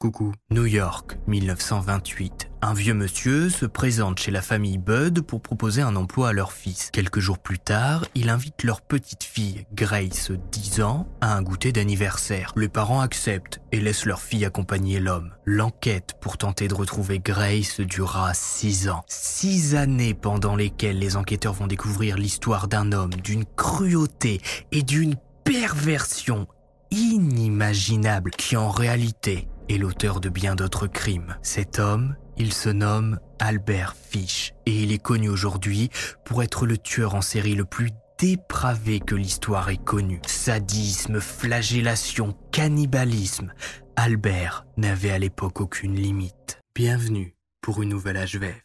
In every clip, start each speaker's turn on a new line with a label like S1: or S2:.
S1: Coucou. New York, 1928. Un vieux monsieur se présente chez la famille Bud pour proposer un emploi à leur fils. Quelques jours plus tard, il invite leur petite fille, Grace, 10 ans, à un goûter d'anniversaire. Les parents acceptent et laissent leur fille accompagner l'homme. L'enquête pour tenter de retrouver Grace durera 6 ans. 6 années pendant lesquelles les enquêteurs vont découvrir l'histoire d'un homme, d'une cruauté et d'une perversion inimaginable qui en réalité est l'auteur de bien d'autres crimes. Cet homme, il se nomme Albert Fish et il est connu aujourd'hui pour être le tueur en série le plus dépravé que l'histoire ait connu. Sadisme, flagellation, cannibalisme. Albert n'avait à l'époque aucune limite. Bienvenue pour une nouvelle HVF.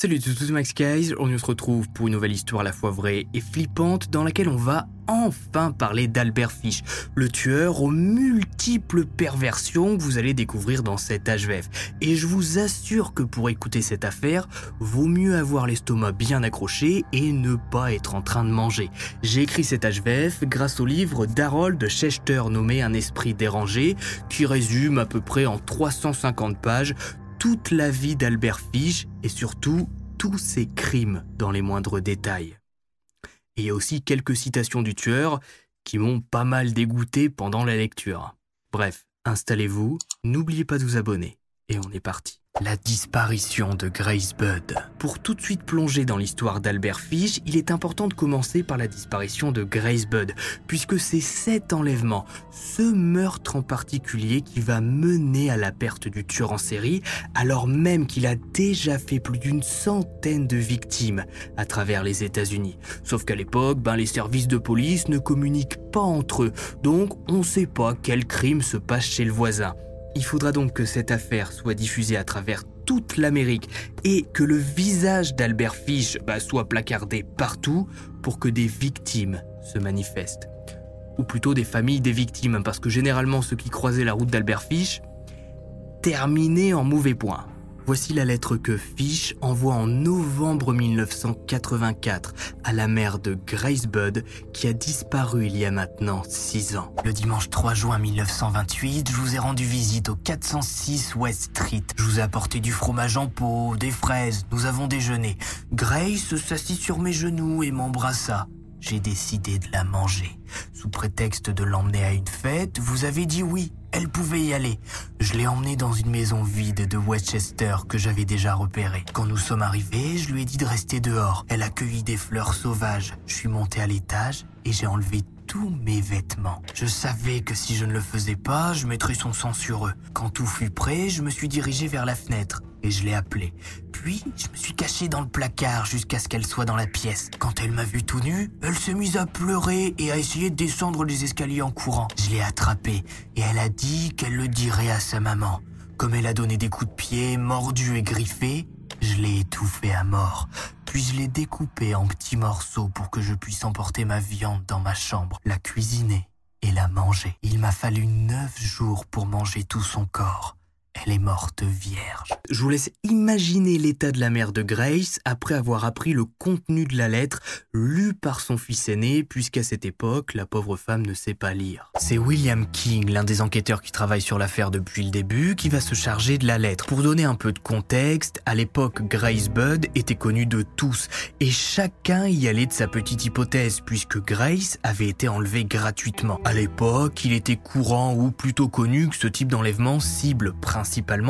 S1: Salut tout tous Max Guys, on se retrouve pour une nouvelle histoire à la fois vraie et flippante dans laquelle on va enfin parler d'Albert Fish, le tueur aux multiples perversions que vous allez découvrir dans cette HVF. Et je vous assure que pour écouter cette affaire, vaut mieux avoir l'estomac bien accroché et ne pas être en train de manger. J'ai écrit cette HVF grâce au livre d'Harold Schechter nommé Un esprit dérangé, qui résume à peu près en 350 pages toute la vie d'Albert Fish et surtout tous ses crimes dans les moindres détails. Et il y a aussi quelques citations du tueur qui m'ont pas mal dégoûté pendant la lecture. Bref, installez-vous, n'oubliez pas de vous abonner, et on est parti. La disparition de Grace Budd. Pour tout de suite plonger dans l'histoire d'Albert Fish, il est important de commencer par la disparition de Grace Budd, puisque c'est cet enlèvement, ce meurtre en particulier qui va mener à la perte du tueur en série, alors même qu'il a déjà fait plus d'une centaine de victimes à travers les États-Unis. Sauf qu'à l'époque, ben, les services de police ne communiquent pas entre eux, donc on ne sait pas quel crime se passe chez le voisin. Il faudra donc que cette affaire soit diffusée à travers toute l'Amérique et que le visage d'Albert Fish bah, soit placardé partout pour que des victimes se manifestent. Ou plutôt des familles des victimes, parce que généralement ceux qui croisaient la route d'Albert Fish terminaient en mauvais point. Voici la lettre que Fish envoie en novembre 1984 à la mère de Grace Budd qui a disparu il y a maintenant 6 ans. Le dimanche 3 juin 1928, je vous ai rendu visite au 406 West Street. Je vous ai apporté du fromage en pot, des fraises, nous avons déjeuné. Grace s'assit sur mes genoux et m'embrassa j'ai décidé de la manger. Sous prétexte de l'emmener à une fête, vous avez dit oui, elle pouvait y aller. Je l'ai emmenée dans une maison vide de Westchester que j'avais déjà repérée. Quand nous sommes arrivés, je lui ai dit de rester dehors. Elle a cueilli des fleurs sauvages. Je suis monté à l'étage et j'ai enlevé tous mes vêtements. Je savais que si je ne le faisais pas, je mettrais son sang sur eux. Quand tout fut prêt, je me suis dirigé vers la fenêtre et je l'ai appelée. Puis, je me suis caché dans le placard jusqu'à ce qu'elle soit dans la pièce. Quand elle m'a vu tout nu, elle s'est mise à pleurer et à essayer de descendre les escaliers en courant. Je l'ai attrapée et elle a dit qu'elle le dirait à sa maman. Comme elle a donné des coups de pied, mordu et griffé, je l'ai étouffée à mort. Puis je l'ai découpée en petits morceaux pour que je puisse emporter ma viande dans ma chambre, la cuisiner et la manger. Il m'a fallu neuf jours pour manger tout son corps. Elle est morte vierge. Je vous laisse imaginer l'état de la mère de Grace après avoir appris le contenu de la lettre lue par son fils aîné, puisqu'à cette époque, la pauvre femme ne sait pas lire. C'est William King, l'un des enquêteurs qui travaille sur l'affaire depuis le début, qui va se charger de la lettre. Pour donner un peu de contexte, à l'époque, Grace Budd était connue de tous, et chacun y allait de sa petite hypothèse, puisque Grace avait été enlevée gratuitement. À l'époque, il était courant ou plutôt connu que ce type d'enlèvement cible principalement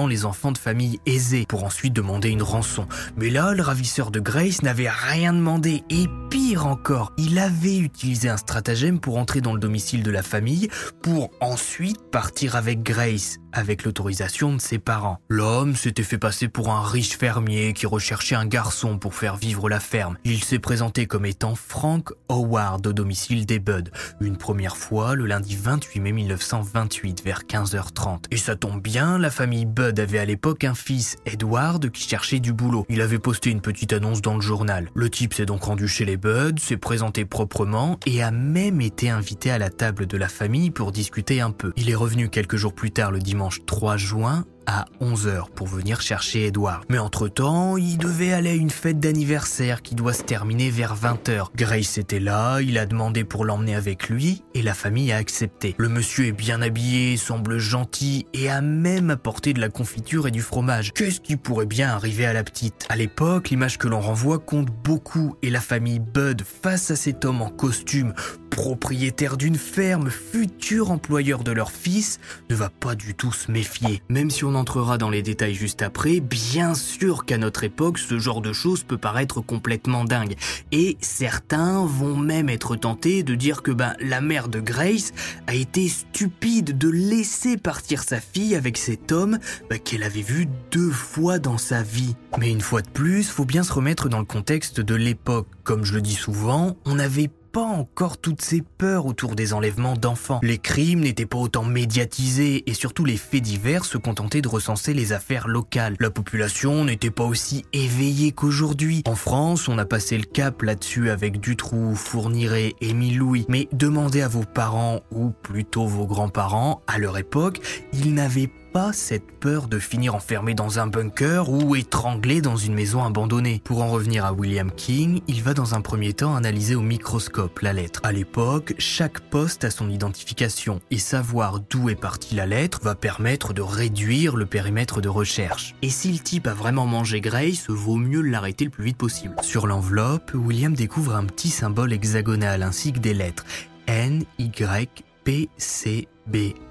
S1: les enfants de familles aisées pour ensuite demander une rançon. Mais là, le ravisseur de Grace n'avait rien demandé et pire encore, il avait utilisé un stratagème pour entrer dans le domicile de la famille pour ensuite partir avec Grace avec l'autorisation de ses parents. L'homme s'était fait passer pour un riche fermier qui recherchait un garçon pour faire vivre la ferme. Il s'est présenté comme étant Frank Howard au domicile des Budd, une première fois le lundi 28 mai 1928 vers 15h30. Et ça tombe bien, la famille Budd avait à l'époque un fils, Edward, qui cherchait du boulot. Il avait posté une petite annonce dans le journal. Le type s'est donc rendu chez les Budd, s'est présenté proprement et a même été invité à la table de la famille pour discuter un peu. Il est revenu quelques jours plus tard le dimanche 3 juin à 11h pour venir chercher Edward. Mais entre-temps, il devait aller à une fête d'anniversaire qui doit se terminer vers 20h. Grace était là, il a demandé pour l'emmener avec lui et la famille a accepté. Le monsieur est bien habillé, semble gentil et a même apporté de la confiture et du fromage. Qu'est-ce qui pourrait bien arriver à la petite? À l'époque, l'image que l'on renvoie compte beaucoup et la famille Bud face à cet homme en costume propriétaire d'une ferme, futur employeur de leur fils, ne va pas du tout se méfier. Même si on entrera dans les détails juste après, bien sûr qu'à notre époque, ce genre de choses peut paraître complètement dingue. Et certains vont même être tentés de dire que ben, la mère de Grace a été stupide de laisser partir sa fille avec cet homme ben, qu'elle avait vu deux fois dans sa vie. Mais une fois de plus, faut bien se remettre dans le contexte de l'époque. Comme je le dis souvent, on n'avait pas encore toutes ces peurs autour des enlèvements d'enfants. Les crimes n'étaient pas autant médiatisés et surtout les faits divers se contentaient de recenser les affaires locales. La population n'était pas aussi éveillée qu'aujourd'hui. En France, on a passé le cap là-dessus avec Dutroux, Fourniret, Émile Louis. Mais demandez à vos parents ou plutôt vos grands-parents, à leur époque, ils n'avaient cette peur de finir enfermé dans un bunker ou étranglé dans une maison abandonnée. Pour en revenir à William King, il va dans un premier temps analyser au microscope la lettre. À l'époque, chaque poste a son identification et savoir d'où est partie la lettre va permettre de réduire le périmètre de recherche. Et si le type a vraiment mangé Grace, vaut mieux l'arrêter le plus vite possible. Sur l'enveloppe, William découvre un petit symbole hexagonal ainsi que des lettres N, Y, P, C,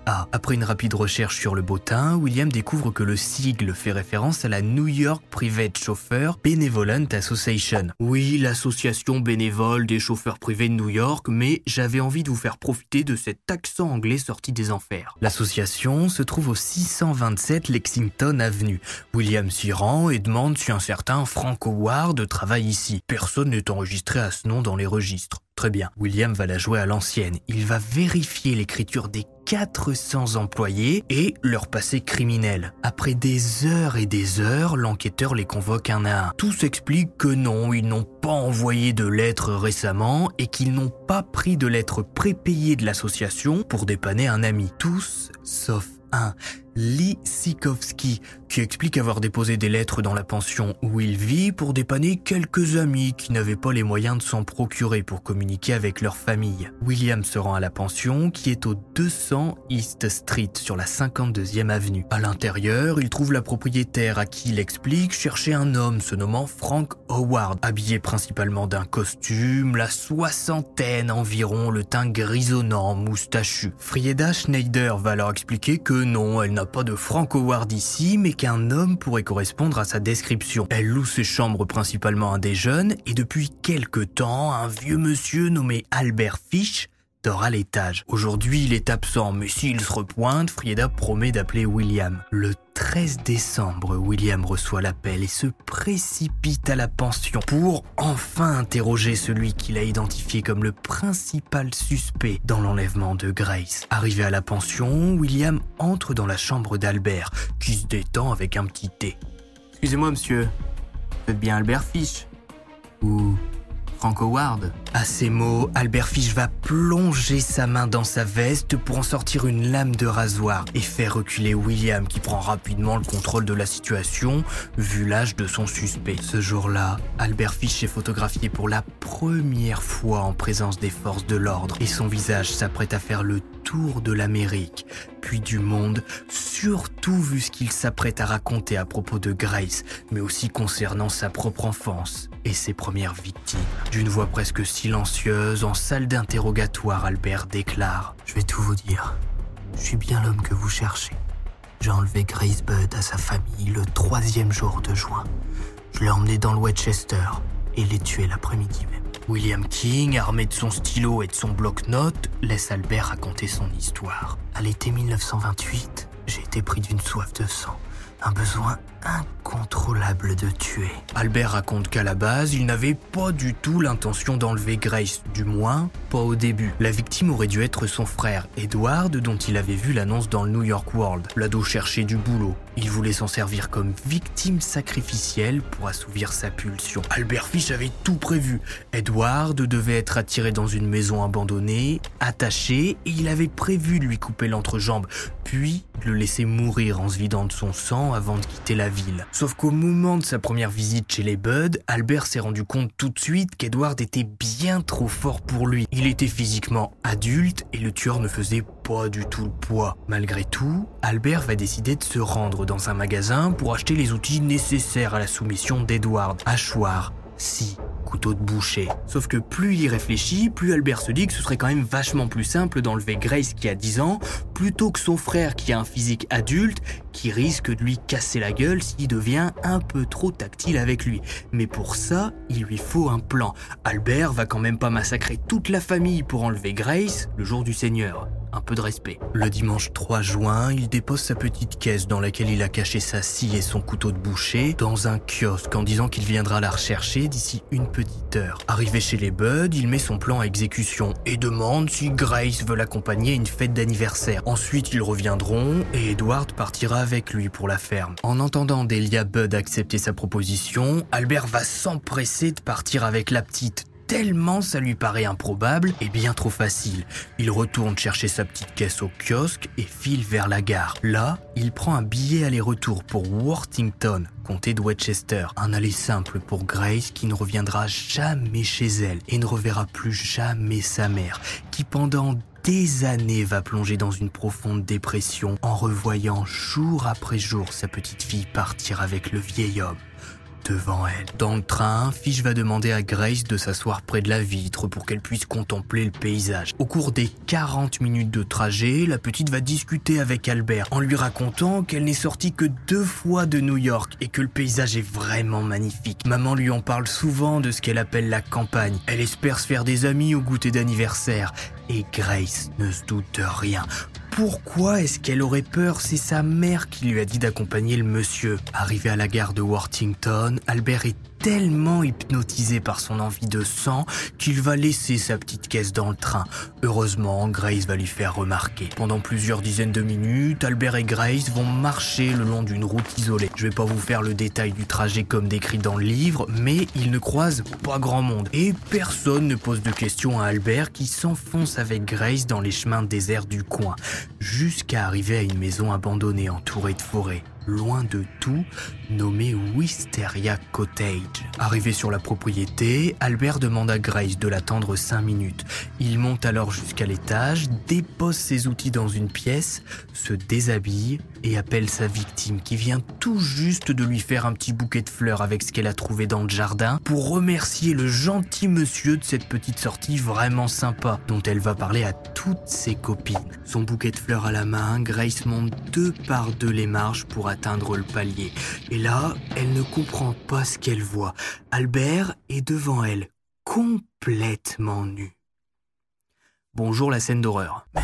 S1: BA. Après une rapide recherche sur le bottin, William découvre que le sigle fait référence à la New York Private Chauffeur Benevolent Association. Oui, l'association bénévole des chauffeurs privés de New York, mais j'avais envie de vous faire profiter de cet accent anglais sorti des enfers. L'association se trouve au 627 Lexington Avenue. William s'y rend et demande si un certain Frank Howard travaille ici. Personne n'est enregistré à ce nom dans les registres. Très bien, William va la jouer à l'ancienne. Il va vérifier l'écriture des 400 employés et leur passé criminel. Après des heures et des heures, l'enquêteur les convoque un à un. Tous expliquent que non, ils n'ont pas envoyé de lettres récemment et qu'ils n'ont pas pris de lettres prépayées de l'association pour dépanner un ami. Tous, sauf un, Lee Sikowski, qui explique avoir déposé des lettres dans la pension où il vit pour dépanner quelques amis qui n'avaient pas les moyens de s'en procurer pour communiquer avec leur famille. William se rend à la pension qui est au 200 East Street sur la 52e avenue. À l'intérieur, il trouve la propriétaire à qui il explique chercher un homme se nommant Frank Howard, habillé principalement d'un costume, la soixantaine environ, le teint grisonnant, moustachu. Frieda Schneider va leur expliquer que non, elle n'a pas de Frank Howard ici, mais qu'un homme pourrait correspondre à sa description. Elle loue ses chambres principalement à des jeunes, et depuis quelque temps, un vieux monsieur nommé Albert Fish dort à l'étage. Aujourd'hui, il est absent, mais s'il se repointe, Frieda promet d'appeler William. Le 13 décembre, William reçoit l'appel et se précipite à la pension pour enfin interroger celui qu'il a identifié comme le principal suspect dans l'enlèvement de Grace. Arrivé à la pension, William entre dans la chambre d'Albert, qui se détend avec un petit thé. Excusez-moi, monsieur. Vous êtes bien Albert Fish? Ou Frank Howard. À ces mots, Albert Fish va plonger sa main dans sa veste pour en sortir une lame de rasoir et faire reculer William qui prend rapidement le contrôle de la situation vu l'âge de son suspect. Ce jour-là, Albert Fish est photographié pour la première fois en présence des forces de l'ordre et son visage s'apprête à faire le tour de l'Amérique, puis du monde, surtout vu ce qu'il s'apprête à raconter à propos de Grace, mais aussi concernant sa propre enfance et ses premières victimes. D'une voix presque silencieuse, en salle d'interrogatoire, Albert déclare ⁇ Je vais tout vous dire. Je suis bien l'homme que vous cherchez. J'ai enlevé Grace Budd à sa famille le troisième jour de juin. Je l'ai emmené dans le Westchester et l'ai tué l'après-midi même. William King, armé de son stylo et de son bloc-notes, laisse Albert raconter son histoire. À l'été 1928, j'ai été pris d'une soif de sang, un besoin incontrôlable de tuer. Albert raconte qu'à la base, il n'avait pas du tout l'intention d'enlever Grace, du moins pas au début. La victime aurait dû être son frère, Edward, dont il avait vu l'annonce dans le New York World. L'ado cherchait du boulot. Il voulait s'en servir comme victime sacrificielle pour assouvir sa pulsion. Albert Fish avait tout prévu. Edward devait être attiré dans une maison abandonnée, attaché, et il avait prévu lui couper l'entrejambe, puis le laisser mourir en se vidant de son sang avant de quitter la Sauf qu'au moment de sa première visite chez les Budd, Albert s'est rendu compte tout de suite qu'Edward était bien trop fort pour lui. Il était physiquement adulte et le tueur ne faisait pas du tout le poids. Malgré tout, Albert va décider de se rendre dans un magasin pour acheter les outils nécessaires à la soumission d'Edward. Hachoir, scie, couteau de boucher. Sauf que plus il y réfléchit, plus Albert se dit que ce serait quand même vachement plus simple d'enlever Grace qui a 10 ans, plutôt que son frère qui a un physique adulte, qui risque de lui casser la gueule s'il devient un peu trop tactile avec lui. Mais pour ça, il lui faut un plan. Albert va quand même pas massacrer toute la famille pour enlever Grace le jour du Seigneur un peu de respect. Le dimanche 3 juin, il dépose sa petite caisse dans laquelle il a caché sa scie et son couteau de boucher dans un kiosque en disant qu'il viendra la rechercher d'ici une petite heure. Arrivé chez les Buds, il met son plan à exécution et demande si Grace veut l'accompagner à une fête d'anniversaire. Ensuite, ils reviendront et Edward partira avec lui pour la ferme. En entendant Delia Bud accepter sa proposition, Albert va s'empresser de partir avec la petite tellement ça lui paraît improbable et bien trop facile. Il retourne chercher sa petite caisse au kiosque et file vers la gare. Là, il prend un billet aller-retour pour Worthington, comté de Westchester. Un aller simple pour Grace qui ne reviendra jamais chez elle et ne reverra plus jamais sa mère, qui pendant des années va plonger dans une profonde dépression en revoyant jour après jour sa petite fille partir avec le vieil homme Dans le train, Fish va demander à Grace de s'asseoir près de la vitre pour qu'elle puisse contempler le paysage. Au cours des 40 minutes de trajet, la petite va discuter avec Albert en lui racontant qu'elle n'est sortie que deux fois de New York et que le paysage est vraiment magnifique. Maman lui en parle souvent de ce qu'elle appelle la campagne. Elle espère se faire des amis au goûter d'anniversaire. Et Grace ne se doute rien. Pourquoi est-ce qu'elle aurait peur C'est sa mère qui lui a dit d'accompagner le monsieur. Arrivé à la gare de Worthington, Albert est tellement hypnotisé par son envie de sang qu'il va laisser sa petite caisse dans le train. Heureusement, Grace va lui faire remarquer. Pendant plusieurs dizaines de minutes, Albert et Grace vont marcher le long d'une route isolée. Je vais pas vous faire le détail du trajet comme décrit dans le livre, mais ils ne croisent pas grand monde. Et personne ne pose de questions à Albert qui s'enfonce avec Grace dans les chemins déserts du coin, jusqu'à arriver à une maison abandonnée entourée de forêts loin de tout, nommé Wisteria Cottage. Arrivé sur la propriété, Albert demande à Grace de l'attendre cinq minutes. Il monte alors jusqu'à l'étage, dépose ses outils dans une pièce, se déshabille et appelle sa victime qui vient tout juste de lui faire un petit bouquet de fleurs avec ce qu'elle a trouvé dans le jardin pour remercier le gentil monsieur de cette petite sortie vraiment sympa dont elle va parler à toutes ses copines. Son bouquet de fleurs à la main, Grace monte deux par deux les marches pour le palier. Et là, elle ne comprend pas ce qu'elle voit. Albert est devant elle, complètement nu. Bonjour la scène d'horreur. Mais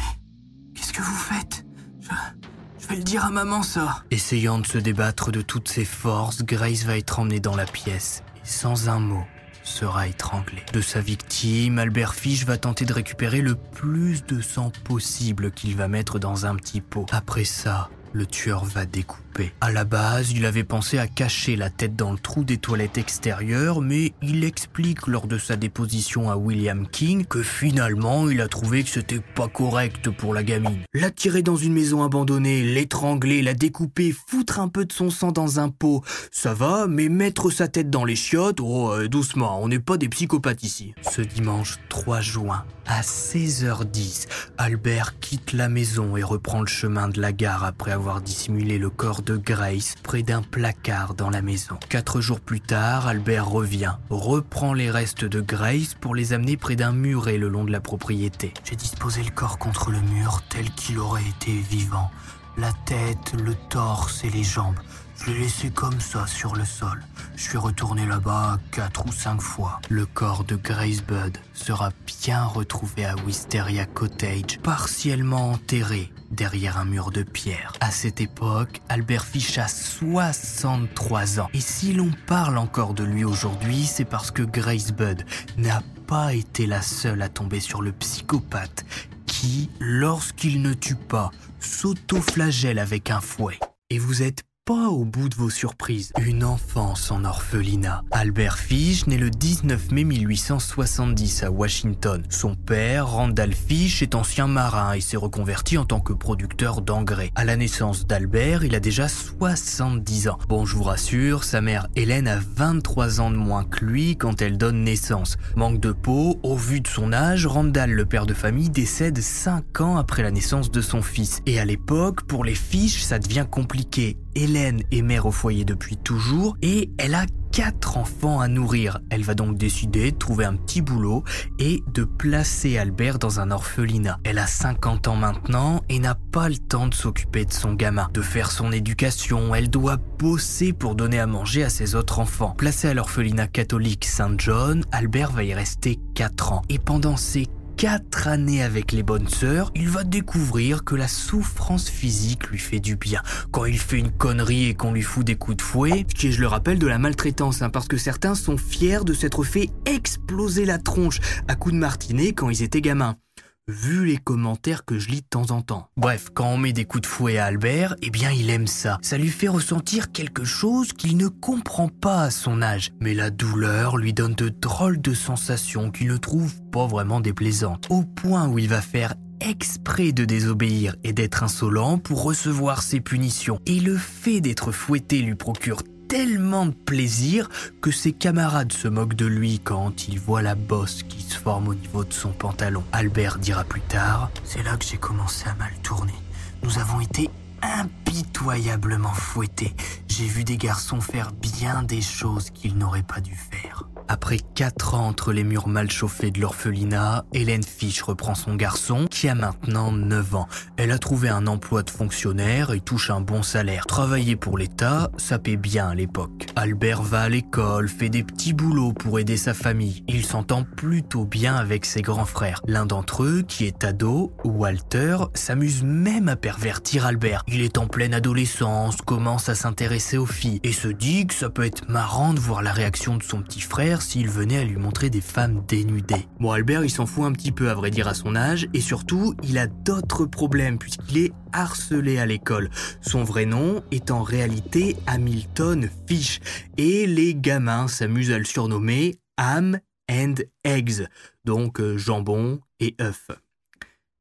S1: qu'est-ce que vous faites? Je, vais le dire à maman ça. Essayant de se débattre de toutes ses forces, Grace va être emmenée dans la pièce. Et sans un mot, sera étranglé. De sa victime, Albert Fish va tenter de récupérer le plus de sang possible qu'il va mettre dans un petit pot. Après ça, le tueur va découper. À la base, il avait pensé à cacher la tête dans le trou des toilettes extérieures, mais il explique lors de sa déposition à William King que finalement, il a trouvé que c'était pas correct pour la gamine. La tirer dans une maison abandonnée, l'étrangler, la découper, foutre un peu de son sang dans un pot, ça va, mais mettre sa tête dans les chiottes, oh, euh, doucement, on n'est pas des psychopathes ici. Ce dimanche 3 juin, à 16h10, Albert quitte la maison et reprend le chemin de la gare après avoir dissimulé le corps de Grace près d'un placard dans la maison. Quatre jours plus tard, Albert revient, reprend les restes de Grace pour les amener près d'un muret le long de la propriété. J'ai disposé le corps contre le mur tel qu'il aurait été vivant. La tête, le torse et les jambes. Je l'ai laissé comme ça sur le sol. Je suis retourné là-bas quatre ou cinq fois. Le corps de Grace Budd sera bien retrouvé à Wisteria Cottage, partiellement enterré derrière un mur de pierre. À cette époque, Albert Fish a 63 ans. Et si l'on parle encore de lui aujourd'hui, c'est parce que Grace Budd n'a pas été la seule à tomber sur le psychopathe qui, lorsqu'il ne tue pas, s'auto-flagelle avec un fouet. Et vous êtes pas au bout de vos surprises. Une enfance en orphelinat. Albert Fish naît le 19 mai 1870 à Washington. Son père, Randall Fish, est ancien marin et s'est reconverti en tant que producteur d'engrais. À la naissance d'Albert, il a déjà 70 ans. Bon, je vous rassure, sa mère Hélène a 23 ans de moins que lui quand elle donne naissance. Manque de peau, au vu de son âge, Randall, le père de famille, décède 5 ans après la naissance de son fils. Et à l'époque, pour les Fish, ça devient compliqué. Hélène est mère au foyer depuis toujours et elle a quatre enfants à nourrir. Elle va donc décider de trouver un petit boulot et de placer Albert dans un orphelinat. Elle a 50 ans maintenant et n'a pas le temps de s'occuper de son gamin, de faire son éducation. Elle doit bosser pour donner à manger à ses autres enfants. Placé à l'orphelinat catholique Saint John, Albert va y rester 4 ans. Et pendant ces quatre années avec les bonnes sœurs, il va découvrir que la souffrance physique lui fait du bien. Quand il fait une connerie et qu'on lui fout des coups de fouet, qui est, je le rappelle, de la maltraitance, hein, parce que certains sont fiers de s'être fait exploser la tronche à coups de martinet quand ils étaient gamins vu les commentaires que je lis de temps en temps. Bref, quand on met des coups de fouet à Albert, eh bien il aime ça. Ça lui fait ressentir quelque chose qu'il ne comprend pas à son âge. Mais la douleur lui donne de drôles de sensations qu'il ne trouve pas vraiment déplaisantes. Au point où il va faire exprès de désobéir et d'être insolent pour recevoir ses punitions. Et le fait d'être fouetté lui procure tellement de plaisir que ses camarades se moquent de lui quand ils voient la bosse qui se forme au niveau de son pantalon. Albert dira plus tard C'est là que j'ai commencé à mal tourner. Nous avons été impitoyablement fouettés. J'ai vu des garçons faire bien des choses qu'ils n'auraient pas dû faire. Après quatre ans entre les murs mal chauffés de l'orphelinat, Hélène Fish reprend son garçon, qui a maintenant 9 ans. Elle a trouvé un emploi de fonctionnaire et touche un bon salaire. Travailler pour l'État, ça paie bien à l'époque. Albert va à l'école, fait des petits boulots pour aider sa famille. Il s'entend plutôt bien avec ses grands frères. L'un d'entre eux, qui est ado, Walter, s'amuse même à pervertir Albert. Il est en pleine adolescence, commence à s'intéresser aux filles et se dit que ça peut être marrant de voir la réaction de son petit frère s'il venait à lui montrer des femmes dénudées. Bon, Albert, il s'en fout un petit peu à vrai dire à son âge, et surtout, il a d'autres problèmes puisqu'il est harcelé à l'école. Son vrai nom est en réalité Hamilton Fish, et les gamins s'amusent à le surnommer Ham and Eggs, donc euh, jambon et œuf.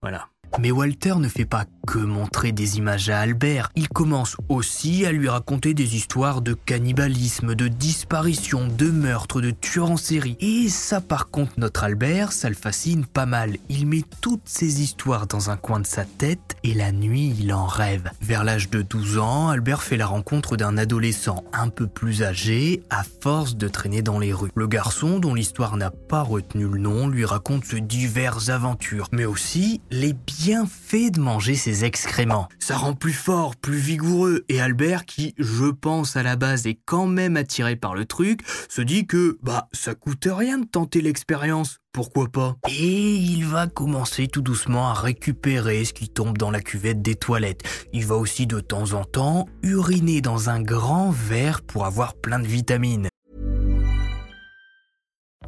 S1: Voilà. Mais Walter ne fait pas que montrer des images à Albert, il commence aussi à lui raconter des histoires de cannibalisme, de disparition, de meurtre, de tueurs en série. Et ça par contre, notre Albert, ça le fascine pas mal. Il met toutes ces histoires dans un coin de sa tête et la nuit, il en rêve. Vers l'âge de 12 ans, Albert fait la rencontre d'un adolescent un peu plus âgé à force de traîner dans les rues. Le garçon, dont l'histoire n'a pas retenu le nom, lui raconte ses diverses aventures, mais aussi les bien fait de manger ses excréments. Ça rend plus fort, plus vigoureux, et Albert, qui, je pense à la base, est quand même attiré par le truc, se dit que, bah, ça coûte rien de tenter l'expérience. Pourquoi pas? Et il va commencer tout doucement à récupérer ce qui tombe dans la cuvette des toilettes. Il va aussi de temps en temps uriner dans un grand verre pour avoir plein de vitamines.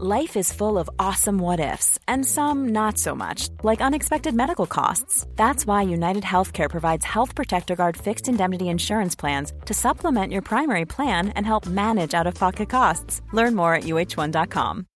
S2: Life is full of awesome what ifs, and some not so much, like unexpected medical costs. That's why United Healthcare provides Health Protector Guard fixed indemnity insurance plans to supplement your primary plan and help manage out of pocket costs. Learn more at uh1.com.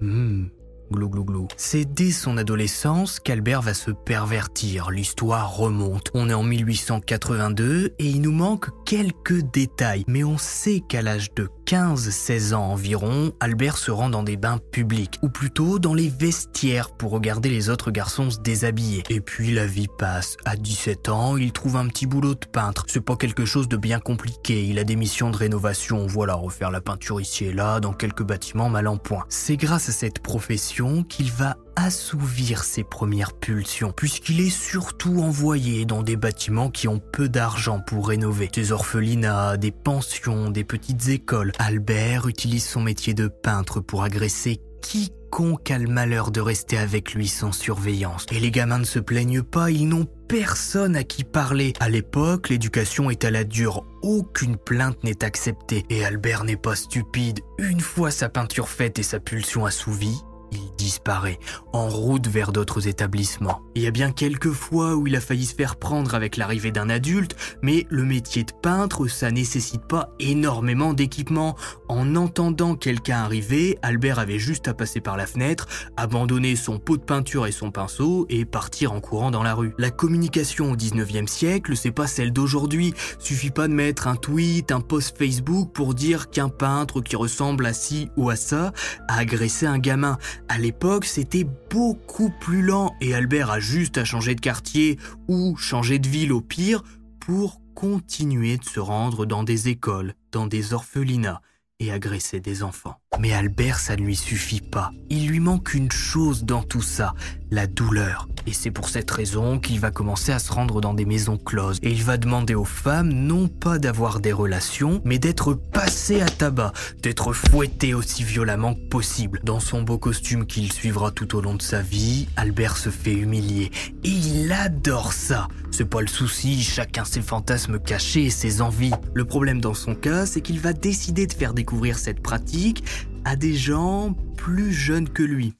S1: Hmm, glou glou glou. C'est dès son adolescence qu'Albert va se pervertir. L'histoire remonte. On est en 1882 et il nous manque quelques détails, mais on sait qu'à l'âge de 15-16 ans environ, Albert se rend dans des bains publics, ou plutôt dans les vestiaires pour regarder les autres garçons se déshabiller. Et puis la vie passe. À 17 ans, il trouve un petit boulot de peintre. C'est pas quelque chose de bien compliqué. Il a des missions de rénovation, voilà, refaire la peinture ici et là, dans quelques bâtiments mal en point. C'est grâce à cette profession qu'il va assouvir ses premières pulsions, puisqu'il est surtout envoyé dans des bâtiments qui ont peu d'argent pour rénover. Des orphelinats, des pensions, des petites écoles. Albert utilise son métier de peintre pour agresser quiconque a le malheur de rester avec lui sans surveillance. Et les gamins ne se plaignent pas, ils n'ont personne à qui parler. À l'époque, l'éducation est à la dure. Aucune plainte n'est acceptée. Et Albert n'est pas stupide. Une fois sa peinture faite et sa pulsion assouvie, il disparaît, en route vers d'autres établissements. Il y a bien quelques fois où il a failli se faire prendre avec l'arrivée d'un adulte, mais le métier de peintre, ça nécessite pas énormément d'équipement. En entendant quelqu'un arriver, Albert avait juste à passer par la fenêtre, abandonner son pot de peinture et son pinceau et partir en courant dans la rue. La communication au 19e siècle, c'est pas celle d'aujourd'hui. Suffit pas de mettre un tweet, un post Facebook pour dire qu'un peintre qui ressemble à ci ou à ça a agressé un gamin. À l'époque, c'était beaucoup plus lent et Albert a juste à changer de quartier ou changer de ville au pire pour continuer de se rendre dans des écoles, dans des orphelinats et agresser des enfants. Mais Albert, ça ne lui suffit pas. Il lui manque une chose dans tout ça, la douleur. Et c'est pour cette raison qu'il va commencer à se rendre dans des maisons closes. Et il va demander aux femmes non pas d'avoir des relations, mais d'être passées à tabac, d'être fouettées aussi violemment que possible. Dans son beau costume qu'il suivra tout au long de sa vie, Albert se fait humilier. Et il adore ça. C'est pas le souci, chacun ses fantasmes cachés et ses envies. Le problème dans son cas, c'est qu'il va décider de faire découvrir cette pratique à des gens plus jeunes que lui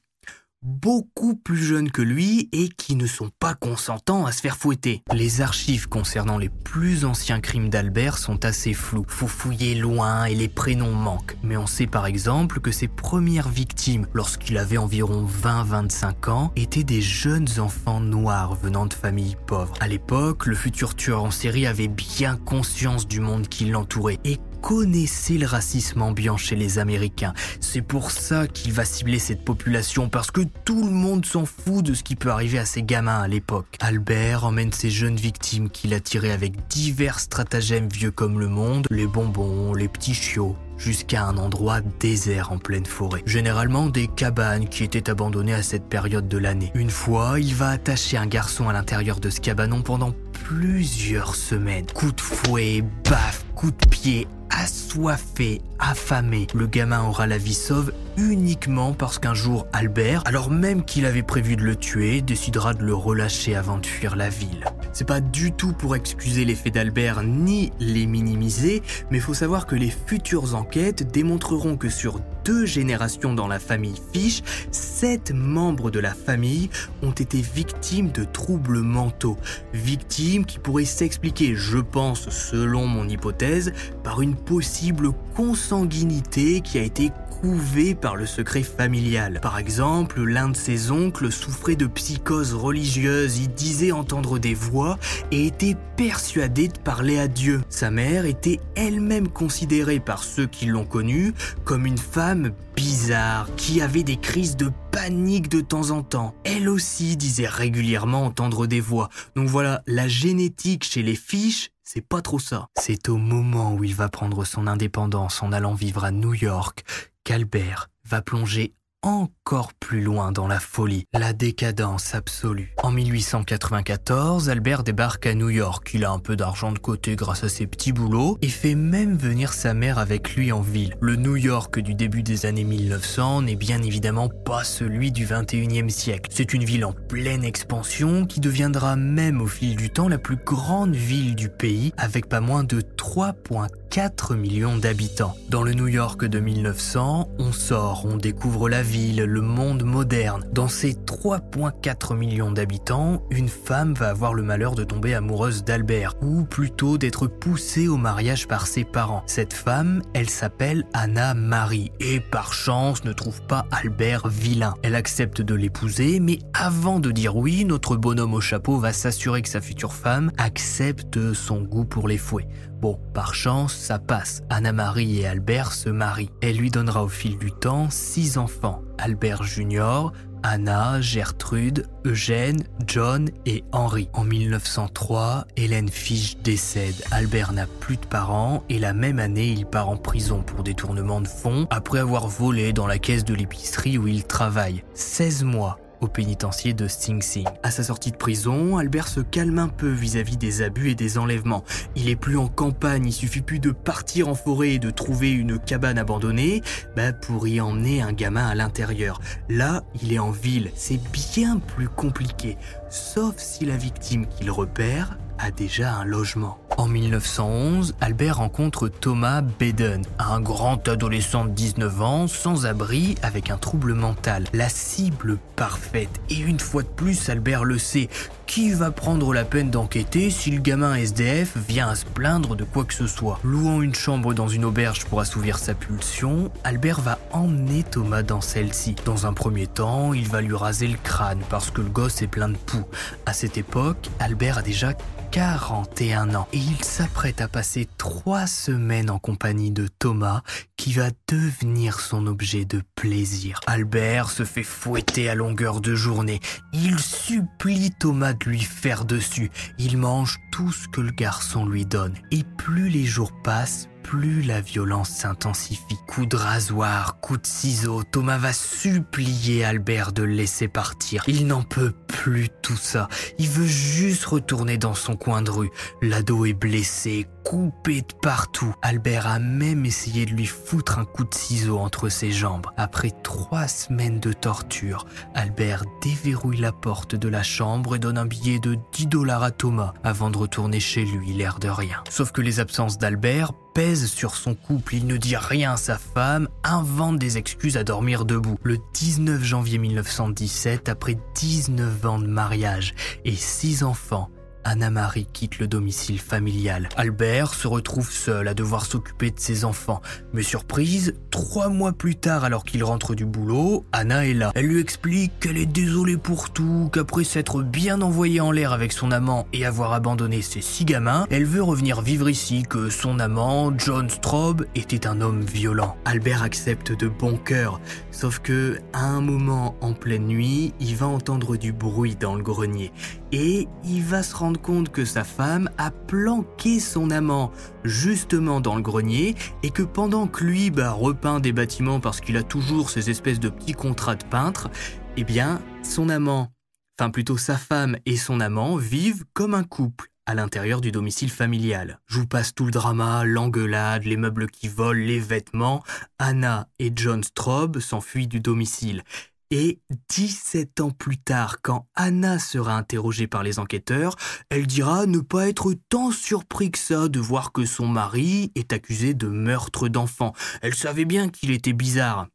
S1: beaucoup plus jeunes que lui et qui ne sont pas consentants à se faire fouetter. Les archives concernant les plus anciens crimes d'Albert sont assez floues. Faut fouiller loin et les prénoms manquent. Mais on sait par exemple que ses premières victimes, lorsqu'il avait environ 20-25 ans, étaient des jeunes enfants noirs venant de familles pauvres. À l'époque, le futur tueur en série avait bien conscience du monde qui l'entourait et connaissait le racisme ambiant chez les Américains. C'est pour ça qu'il va cibler cette population, parce que tout le monde s'en fout de ce qui peut arriver à ces gamins à l'époque. Albert emmène ses jeunes victimes qu'il a tirées avec divers stratagèmes vieux comme le monde, les bonbons, les petits chiots, jusqu'à un endroit désert en pleine forêt. Généralement des cabanes qui étaient abandonnées à cette période de l'année. Une fois, il va attacher un garçon à l'intérieur de ce cabanon pendant plusieurs semaines. Coup de fouet, baf, coup de pied, assoiffé, affamé. Le gamin aura la vie sauve uniquement parce qu'un jour Albert, alors même qu'il avait prévu de le tuer, décidera de le relâcher avant de fuir la ville. C'est pas du tout pour excuser les faits d'Albert ni les minimiser, mais faut savoir que les futures enquêtes démontreront que sur deux générations dans la famille Fish, sept membres de la famille ont été victimes de troubles mentaux. Victimes qui pourraient s'expliquer, je pense, selon mon hypothèse, par une possible consanguinité qui a été couvée par le secret familial. Par exemple, l'un de ses oncles souffrait de psychose religieuse, il disait entendre des voix et était persuadé de parler à Dieu. Sa mère était elle-même considérée par ceux qui l'ont connue comme une femme bizarre, qui avait des crises de panique de temps en temps. Elle aussi disait régulièrement entendre des voix. Donc voilà, la génétique chez les fiches, c'est pas trop ça. C'est au moment où il va prendre son indépendance en allant vivre à New York qu'Albert va plonger encore plus loin dans la folie, la décadence absolue. En 1894, Albert débarque à New York. Il a un peu d'argent de côté grâce à ses petits boulots et fait même venir sa mère avec lui en ville. Le New York du début des années 1900 n'est bien évidemment pas celui du 21e siècle. C'est une ville en pleine expansion qui deviendra même au fil du temps la plus grande ville du pays avec pas moins de 3,4 4 millions d'habitants. Dans le New York de 1900, on sort, on découvre la ville, le monde moderne. Dans ces 3,4 millions d'habitants, une femme va avoir le malheur de tomber amoureuse d'Albert, ou plutôt d'être poussée au mariage par ses parents. Cette femme, elle s'appelle Anna Marie, et par chance ne trouve pas Albert vilain. Elle accepte de l'épouser, mais avant de dire oui, notre bonhomme au chapeau va s'assurer que sa future femme accepte son goût pour les fouets. Bon, par chance, ça passe. Anna-Marie et Albert se marient. Elle lui donnera au fil du temps six enfants. Albert Junior, Anna, Gertrude, Eugène, John et Henri. En 1903, Hélène Fiche décède. Albert n'a plus de parents et la même année, il part en prison pour détournement de fonds après avoir volé dans la caisse de l'épicerie où il travaille. 16 mois au pénitencier de Sing Sing. À sa sortie de prison, Albert se calme un peu vis-à-vis des abus et des enlèvements. Il est plus en campagne, il suffit plus de partir en forêt et de trouver une cabane abandonnée bah, pour y emmener un gamin à l'intérieur. Là, il est en ville, c'est bien plus compliqué, sauf si la victime qu'il repère a déjà un logement. En 1911, Albert rencontre Thomas Beden, un grand adolescent de 19 ans, sans abri, avec un trouble mental. La cible parfaite. Et une fois de plus, Albert le sait. Qui va prendre la peine d'enquêter si le gamin SDF vient à se plaindre de quoi que ce soit? Louant une chambre dans une auberge pour assouvir sa pulsion, Albert va emmener Thomas dans celle-ci. Dans un premier temps, il va lui raser le crâne parce que le gosse est plein de poux. À cette époque, Albert a déjà 41 ans et il s'apprête à passer trois semaines en compagnie de Thomas qui va devenir son objet de plaisir. Albert se fait fouetter à longueur de journée. Il supplie Thomas lui faire dessus. Il mange tout ce que le garçon lui donne. Et plus les jours passent, plus la violence s'intensifie. Coup de rasoir, coup de ciseaux, Thomas va supplier Albert de le laisser partir. Il n'en peut plus tout ça. Il veut juste retourner dans son coin de rue. L'ado est blessé, coupé de partout. Albert a même essayé de lui foutre un coup de ciseau entre ses jambes. Après trois semaines de torture, Albert déverrouille la porte de la chambre et donne un billet de 10 dollars à Thomas avant de retourner chez lui, l'air de rien. Sauf que les absences d'Albert pèsent sur son couple. Il ne dit rien à sa femme, invente des excuses à dormir debout. Le 19 janvier 1917, après 19 ans de mariage et 6 enfants, Anna-Marie quitte le domicile familial. Albert se retrouve seul à devoir s'occuper de ses enfants. Mais surprise, trois mois plus tard, alors qu'il rentre du boulot, Anna est là. Elle lui explique qu'elle est désolée pour tout, qu'après s'être bien envoyée en l'air avec son amant et avoir abandonné ses six gamins, elle veut revenir vivre ici, que son amant, John Straub, était un homme violent. Albert accepte de bon cœur, sauf que, à un moment en pleine nuit, il va entendre du bruit dans le grenier et il va se rendre compte que sa femme a planqué son amant justement dans le grenier et que pendant que lui bah, repeint des bâtiments parce qu'il a toujours ces espèces de petits contrats de peintre, eh bien son amant, enfin plutôt sa femme et son amant vivent comme un couple à l'intérieur du domicile familial. Je vous passe tout le drama, l'engueulade, les meubles qui volent, les vêtements. Anna et John Straub s'enfuient du domicile. Et 17 ans plus tard, quand Anna sera interrogée par les enquêteurs, elle dira ne pas être tant surpris que ça de voir que son mari est accusé de meurtre d'enfant. Elle savait bien qu'il était bizarre.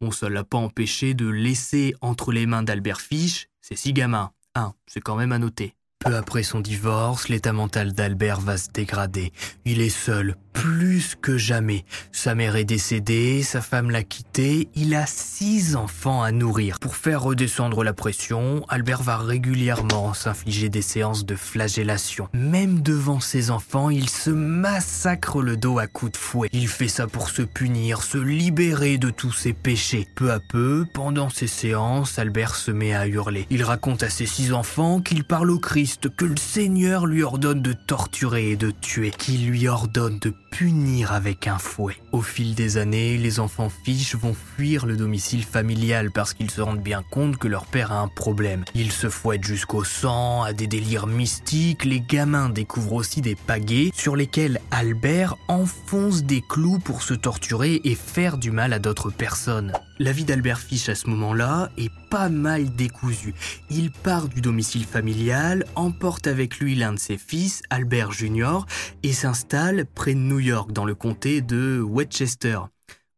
S1: Bon, ça l'a pas empêché de laisser entre les mains d'Albert Fisch ses six gamins. Un, c'est quand même à noter. Peu après son divorce, l'état mental d'Albert va se dégrader. Il est seul, plus que jamais. Sa mère est décédée, sa femme l'a quitté, il a six enfants à nourrir. Pour faire redescendre la pression, Albert va régulièrement s'infliger des séances de flagellation. Même devant ses enfants, il se massacre le dos à coups de fouet. Il fait ça pour se punir, se libérer de tous ses péchés. Peu à peu, pendant ces séances, Albert se met à hurler. Il raconte à ses six enfants qu'il parle au Christ, que le Seigneur lui ordonne de torturer et de tuer, qu'il lui ordonne de punir avec un fouet. Au fil des années, les enfants fiches vont fuir le domicile familial parce qu'ils se rendent bien compte que leur père a un problème. Ils se fouettent jusqu'au sang, à des délires mystiques, les gamins découvrent aussi des pagaies sur lesquels Albert enfonce des clous pour se torturer et faire du mal à d'autres personnes. La vie d'Albert Fish à ce moment-là est pas mal décousue. Il part du domicile familial, emporte avec lui l'un de ses fils, Albert Jr., et s'installe près de New York, dans le comté de Westchester.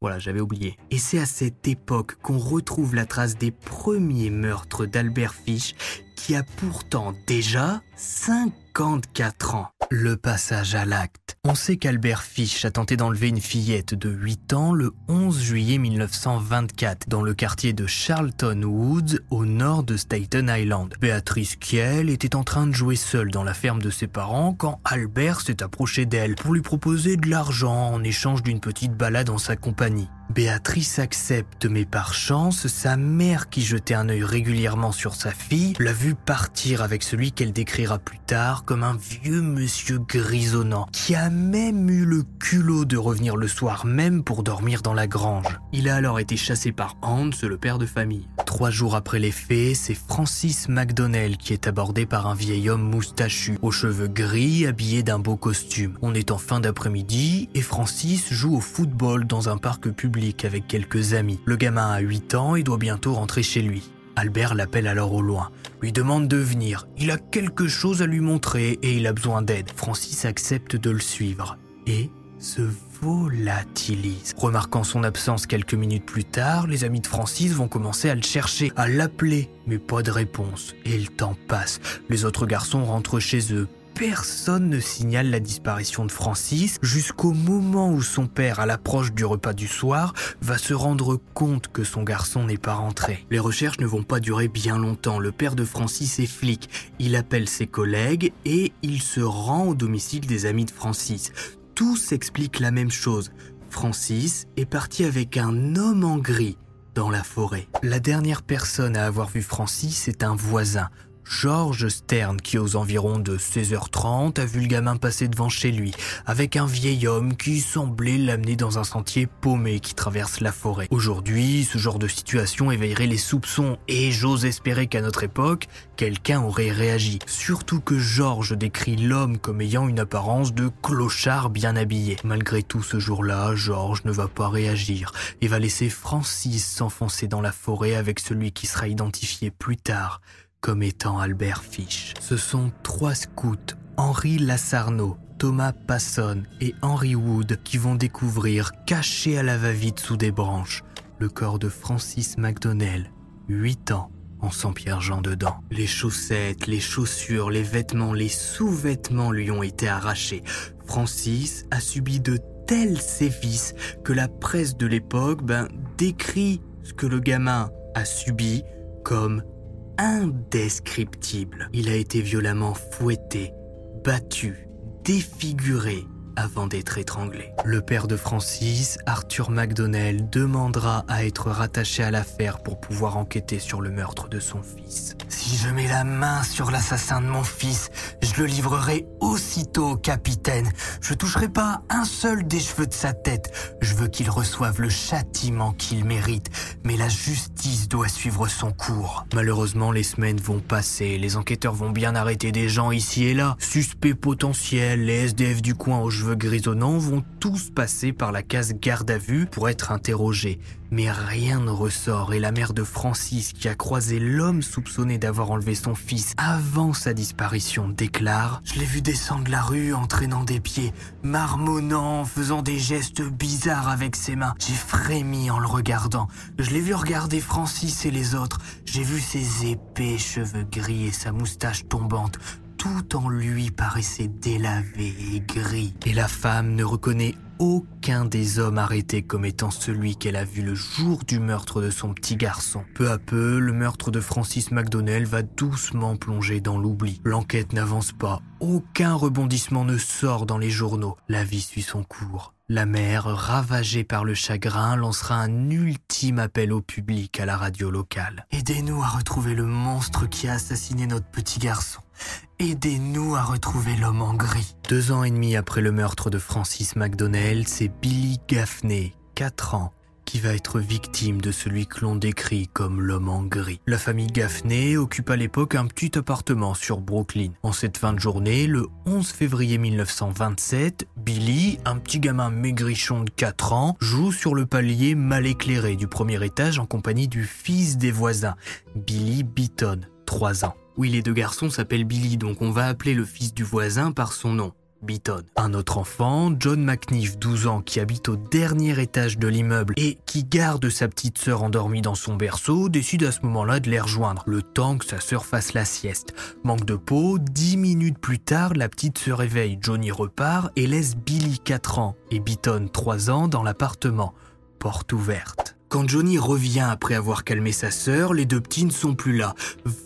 S1: Voilà, j'avais oublié. Et c'est à cette époque qu'on retrouve la trace des premiers meurtres d'Albert Fish, qui a pourtant déjà 54 ans. Le passage à l'acte. On sait qu'Albert Fish a tenté d'enlever une fillette de 8 ans le 11 juillet 1924 dans le quartier de Charlton Woods au nord de Staten Island. Béatrice Kiel était en train de jouer seule dans la ferme de ses parents quand Albert s'est approché d'elle pour lui proposer de l'argent en échange d'une petite balade en sa compagnie. Béatrice accepte, mais par chance, sa mère, qui jetait un œil régulièrement sur sa fille, l'a vue partir avec celui qu'elle décrira plus tard comme un vieux monsieur grisonnant, qui a même eu le culot de revenir le soir même pour dormir dans la grange. Il a alors été chassé par Hans, le père de famille. Trois jours après les faits, c'est Francis McDonnell qui est abordé par un vieil homme moustachu, aux cheveux gris, habillé d'un beau costume. On est en fin d'après-midi et Francis joue au football dans un parc public avec quelques amis. Le gamin a 8 ans et doit bientôt rentrer chez lui. Albert l'appelle alors au loin, lui demande de venir. Il a quelque chose à lui montrer et il a besoin d'aide. Francis accepte de le suivre et se volatilise. Remarquant son absence quelques minutes plus tard, les amis de Francis vont commencer à le chercher, à l'appeler, mais pas de réponse. Et le temps passe. Les autres garçons rentrent chez eux, personne ne signale la disparition de Francis jusqu'au moment où son père, à l'approche du repas du soir, va se rendre compte que son garçon n'est pas rentré. Les recherches ne vont pas durer bien longtemps. Le père de Francis est flic. Il appelle ses collègues et il se rend au domicile des amis de Francis. Tous expliquent la même chose. Francis est parti avec un homme en gris dans la forêt. La dernière personne à avoir vu Francis est un voisin, George Stern, qui aux environs de 16h30 a vu le gamin passer devant chez lui, avec un vieil homme qui semblait l'amener dans un sentier paumé qui traverse la forêt. Aujourd'hui, ce genre de situation éveillerait les soupçons et j'ose espérer qu'à notre époque, quelqu'un aurait réagi. Surtout que George décrit l'homme comme ayant une apparence de clochard bien habillé. Malgré tout, ce jour-là, George ne va pas réagir et va laisser Francis s'enfoncer dans la forêt avec celui qui sera identifié plus tard comme étant Albert Fish. Ce sont trois scouts, Henri Lassarnaud, Thomas Passon et Henry Wood, qui vont découvrir, caché à la va-vite sous des branches, le corps de Francis McDonnell, 8 ans, en Saint-Pierre-Jean dedans. Les chaussettes, les chaussures, les vêtements, les sous-vêtements lui ont été arrachés. Francis a subi de tels sévices que la presse de l'époque ben, décrit ce que le gamin a subi comme indescriptible. Il a été violemment fouetté, battu, défiguré avant d'être étranglé. Le père de Francis, Arthur McDonnell, demandera à être rattaché à l'affaire pour pouvoir enquêter sur le meurtre de son fils. Si je mets la main sur l'assassin de mon fils, je le livrerai aussitôt au capitaine. Je toucherai pas un seul des cheveux de sa tête. Je veux qu'il reçoive le châtiment qu'il mérite, mais la justice doit suivre son cours. Malheureusement, les semaines vont passer, les enquêteurs vont bien arrêter des gens ici et là, suspects potentiels, les SDF du coin aux cheveux grisonnants vont tous passer par la case garde à vue pour être interrogés. Mais rien ne ressort et la mère de Francis, qui a croisé l'homme soupçonné d'avoir enlevé son fils avant sa disparition, déclare ⁇ Je l'ai vu descendre la rue en traînant des pieds, marmonnant, faisant des gestes bizarres avec ses mains. J'ai frémi en le regardant. Je l'ai vu regarder Francis et les autres. J'ai vu ses épais cheveux gris et sa moustache tombante tout en lui paraissait délavé et gris. Et la femme ne reconnaît aucun des hommes arrêtés comme étant celui qu'elle a vu le jour du meurtre de son petit garçon. Peu à peu, le meurtre de Francis McDonnell va doucement plonger dans l'oubli. L'enquête n'avance pas, aucun rebondissement ne sort dans les journaux. La vie suit son cours. La mère, ravagée par le chagrin, lancera un ultime appel au public à la radio locale. Aidez-nous à retrouver le monstre qui a assassiné notre petit garçon. Aidez-nous à retrouver l'homme en gris. Deux ans et demi après le meurtre de Francis McDonnell, c'est Billy Gaffney, 4 ans, qui va être victime de celui que l'on décrit comme l'homme en gris. La famille Gaffney occupe à l'époque un petit appartement sur Brooklyn. En cette fin de journée, le 11 février 1927, Billy, un petit gamin maigrichon de 4 ans, joue sur le palier mal éclairé du premier étage en compagnie du fils des voisins, Billy Beaton, 3 ans. Oui, les deux garçons s'appellent Billy, donc on va appeler le fils du voisin par son nom. Beaton. Un autre enfant, John McNiff, 12 ans, qui habite au dernier étage de l'immeuble et qui garde sa petite sœur endormie dans son berceau, décide à ce moment-là de les rejoindre, le temps que sa sœur fasse la sieste. Manque de peau, 10 minutes plus tard, la petite se réveille, Johnny repart et laisse Billy, 4 ans, et Beaton, 3 ans, dans l'appartement. Porte ouverte. Quand Johnny revient après avoir calmé sa sœur, les deux petits ne sont plus là.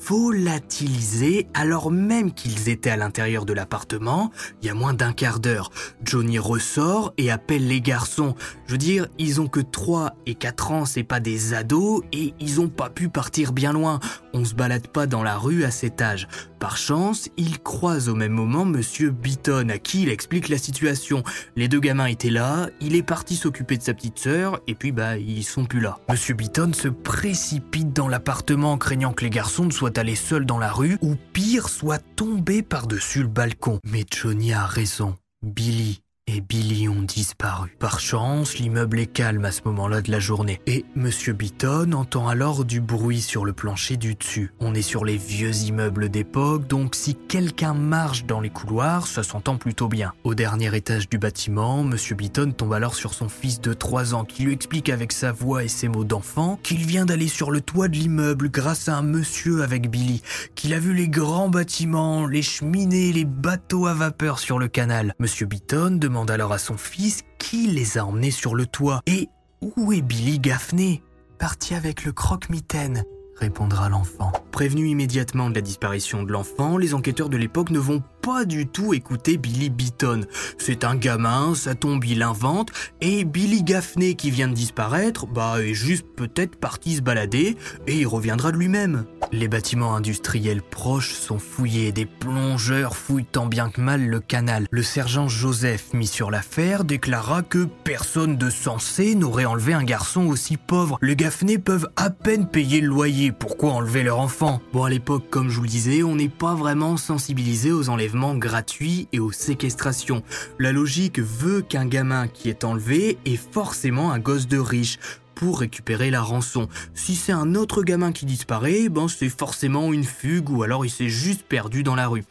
S1: Volatilisés alors même qu'ils étaient à l'intérieur de l'appartement, il y a moins d'un quart d'heure. Johnny ressort et appelle les garçons. Je veux dire, ils ont que 3 et 4 ans, c'est pas des ados et ils ont pas pu partir bien loin. On se balade pas dans la rue à cet âge. Par chance, il croise au même moment Monsieur Beaton, à qui il explique la situation. Les deux gamins étaient là, il est parti s'occuper de sa petite sœur, et puis bah ils sont Monsieur Beaton se précipite dans l'appartement craignant que les garçons ne soient allés seuls dans la rue, ou pire, soient tombés par-dessus le balcon. Mais Johnny a raison. Billy et Billy ont disparu. Par chance, l'immeuble est calme à ce moment-là de la journée. Et Monsieur Beaton entend alors du bruit sur le plancher du dessus. On est sur les vieux immeubles d'époque, donc si quelqu'un marche dans les couloirs, ça s'entend plutôt bien. Au dernier étage du bâtiment, Monsieur Beaton tombe alors sur son fils de 3 ans qui lui explique avec sa voix et ses mots d'enfant qu'il vient d'aller sur le toit de l'immeuble grâce à un monsieur avec Billy, qu'il a vu les grands bâtiments, les cheminées, les bateaux à vapeur sur le canal. Monsieur Beaton demande alors à son fils qui les a emmenés sur le toit. Et où est Billy Gaffney? Parti avec le croque-mitaine, répondra l'enfant. Prévenu immédiatement de la disparition de l'enfant, les enquêteurs de l'époque ne vont pas du tout écouter Billy Beaton. C'est un gamin, ça tombe, il invente, et Billy Gaffney qui vient de disparaître, bah est juste peut-être parti se balader, et il reviendra de lui-même. Les bâtiments industriels proches sont fouillés, des plongeurs fouillent tant bien que mal le canal. Le sergent Joseph, mis sur l'affaire, déclara que personne de sensé n'aurait enlevé un garçon aussi pauvre. Les Gaffney peuvent à peine payer le loyer, pourquoi enlever leur enfant? Bon à l'époque, comme je vous le disais, on n'est pas vraiment sensibilisé aux enlèvements gratuits et aux séquestrations. La logique veut qu'un gamin qui est enlevé est forcément un gosse de riche pour récupérer la rançon. Si c'est un autre gamin qui disparaît, ben c'est forcément une fugue ou alors il s'est juste perdu dans la rue.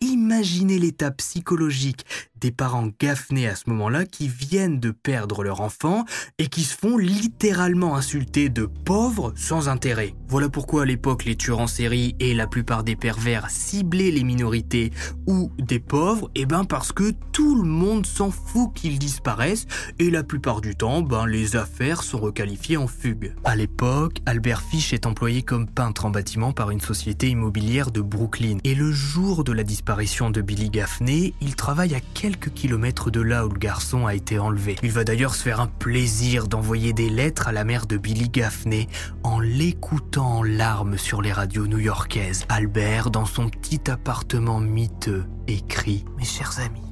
S1: Imaginez l'état psychologique des parents gaffnés à ce moment-là qui viennent de perdre leur enfant et qui se font littéralement insulter de pauvres sans intérêt. Voilà pourquoi à l'époque les tueurs en série et la plupart des pervers ciblaient les minorités ou des pauvres, et ben parce que tout le monde s'en fout qu'ils disparaissent et la plupart du temps, ben les affaires sont requalifiées en fugue. À l'époque, Albert Fish est employé comme peintre en bâtiment par une société immobilière de Brooklyn et le jour de la disparition de Billy Gaffney, il travaille à quelques kilomètres de là où le garçon a été enlevé. Il va d'ailleurs se faire un plaisir d'envoyer des lettres à la mère de Billy Gaffney en l'écoutant en larmes sur les radios new-yorkaises. Albert, dans son petit appartement miteux, écrit Mes chers amis,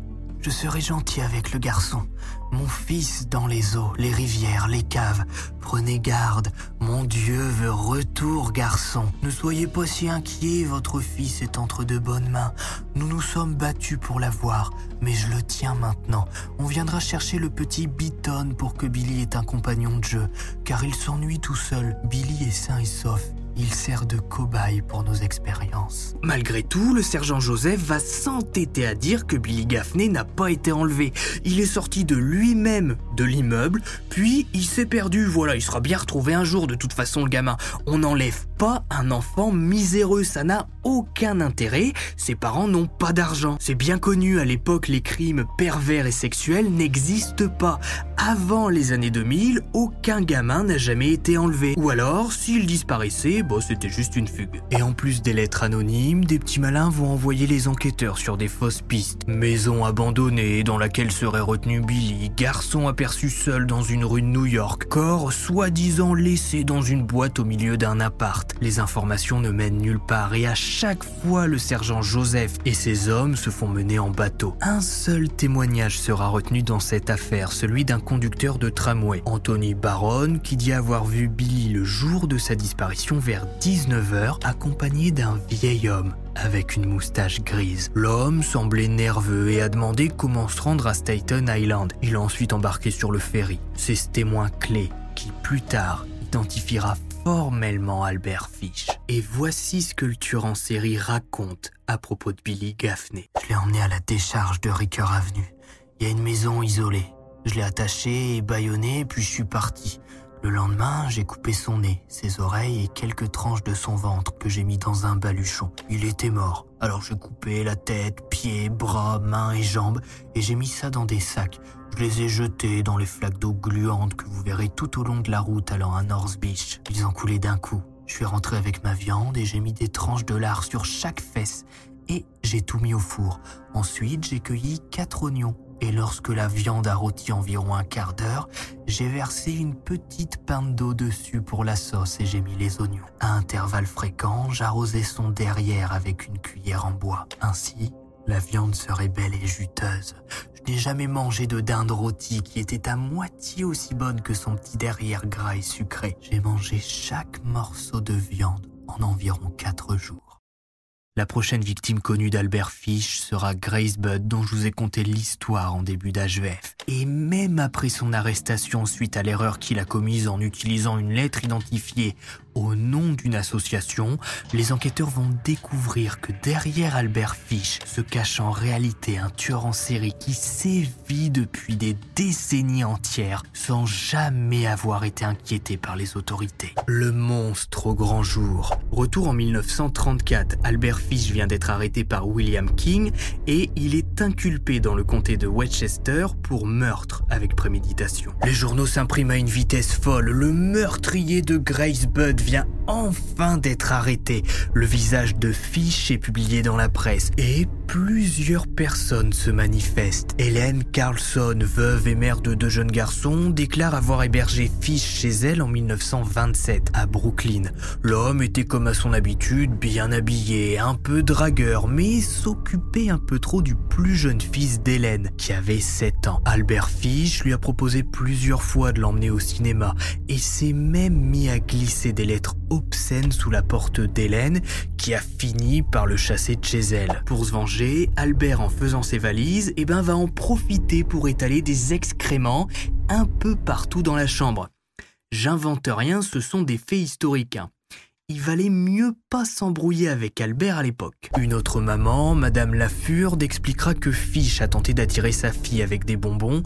S1: je serai gentil avec le garçon. Mon fils dans les eaux, les rivières, les caves. Prenez garde, mon Dieu veut retour, garçon. Ne soyez pas si inquiets, votre fils est entre de bonnes mains. Nous nous sommes battus pour l'avoir, mais je le tiens maintenant. On viendra chercher le petit Beaton pour que Billy ait un compagnon de jeu, car il s'ennuie tout seul. Billy est sain et sauf. Il sert de cobaye pour nos expériences. Malgré tout, le sergent Joseph va s'entêter à dire que Billy Gaffney n'a pas été enlevé. Il est sorti de lui-même de l'immeuble, puis il s'est perdu. Voilà, il sera bien retrouvé un jour de toute façon le gamin. On n'enlève pas un enfant miséreux, ça n'a aucun intérêt. Ses parents n'ont pas d'argent. C'est bien connu à l'époque, les crimes pervers et sexuels n'existent pas. Avant les années 2000, aucun gamin n'a jamais été enlevé. Ou alors, s'il disparaissait, bon, c'était juste une fugue. Et en plus des lettres anonymes, des petits malins vont envoyer les enquêteurs sur des fausses pistes. Maison abandonnée dans laquelle serait retenu Billy, garçon aperçu seul dans une rue de New York, corps soi-disant laissé dans une boîte au milieu d'un appart. Les informations ne mènent nulle part et à chaque fois le sergent Joseph et ses hommes se font mener en bateau. Un seul témoignage sera retenu dans cette affaire, celui d'un conducteur de tramway, Anthony Baron, qui dit avoir vu Billy le jour de sa disparition vers 19h accompagné d'un vieil homme avec une moustache grise. L'homme semblait nerveux et a demandé comment se rendre à Staten Island. Il a ensuite embarqué sur le ferry. C'est ce témoin clé qui, plus tard, identifiera formellement Albert Fish. Et voici ce que le tueur en série raconte à propos de Billy Gaffney. Je l'ai emmené à la décharge de Ricker Avenue. Il y a une maison isolée. Je l'ai attaché et bâillonné, puis je suis parti. Le lendemain, j'ai coupé son nez, ses oreilles et quelques tranches de son ventre que j'ai mis dans un baluchon. Il était mort. Alors j'ai coupé la tête, pieds, bras, mains et jambes et j'ai mis ça dans des sacs. Je les ai jetés dans les flaques d'eau gluantes que vous verrez tout au long de la route allant à North Beach. Ils ont coulé d'un coup. Je suis rentré avec ma viande et j'ai mis des tranches de lard sur chaque fesse et j'ai tout mis au four. Ensuite, j'ai cueilli quatre oignons et lorsque la viande a rôti environ un quart d'heure, j'ai versé une petite pinte d'eau dessus pour la sauce et j'ai mis les oignons. À intervalles fréquents, j'arrosais son derrière avec une cuillère en bois. Ainsi, la viande serait belle et juteuse. Je n'ai jamais mangé de dinde rôtie qui était à moitié aussi bonne que son petit derrière gras et sucré. J'ai mangé chaque morceau de viande en environ quatre jours. La prochaine victime connue d'Albert Fish sera Grace Budd dont je vous ai conté l'histoire en début d'HVF. Et même après son arrestation suite à l'erreur qu'il a commise en utilisant une lettre identifiée au nom d'une association, les enquêteurs vont découvrir que derrière Albert Fish se cache en réalité un tueur en série qui sévit depuis des décennies entières sans jamais avoir été inquiété par les autorités. Le monstre au grand jour. Retour en 1934, Albert Fish vient d'être arrêté par William King et il est inculpé dans le comté de Westchester pour meurtre avec préméditation. Les journaux s'impriment à une vitesse folle. Le meurtrier de Grace Budd vient enfin d'être arrêté. Le visage de Fish est publié dans la presse et plusieurs personnes se manifestent. Hélène Carlson, veuve et mère de deux jeunes garçons, déclare avoir hébergé Fish chez elle en 1927 à Brooklyn. L'homme était comme à son habitude, bien habillé, un peu dragueur, mais s'occupait un peu trop du plus jeune fils d'Hélène, qui avait 7 ans. Albert Fish lui a proposé plusieurs fois de l'emmener au cinéma et s'est même mis à glisser des lettres obscènes sous la porte d'Hélène, qui a fini par le chasser de chez elle. Pour se venger, Albert, en faisant ses valises, eh ben, va en profiter pour étaler des excréments un peu partout dans la chambre. J'invente rien, ce sont des faits historiques. Hein. Il valait mieux pas s'embrouiller avec Albert à l'époque. Une autre maman, Madame Lafurde, expliquera que Fish a tenté d'attirer sa fille avec des bonbons,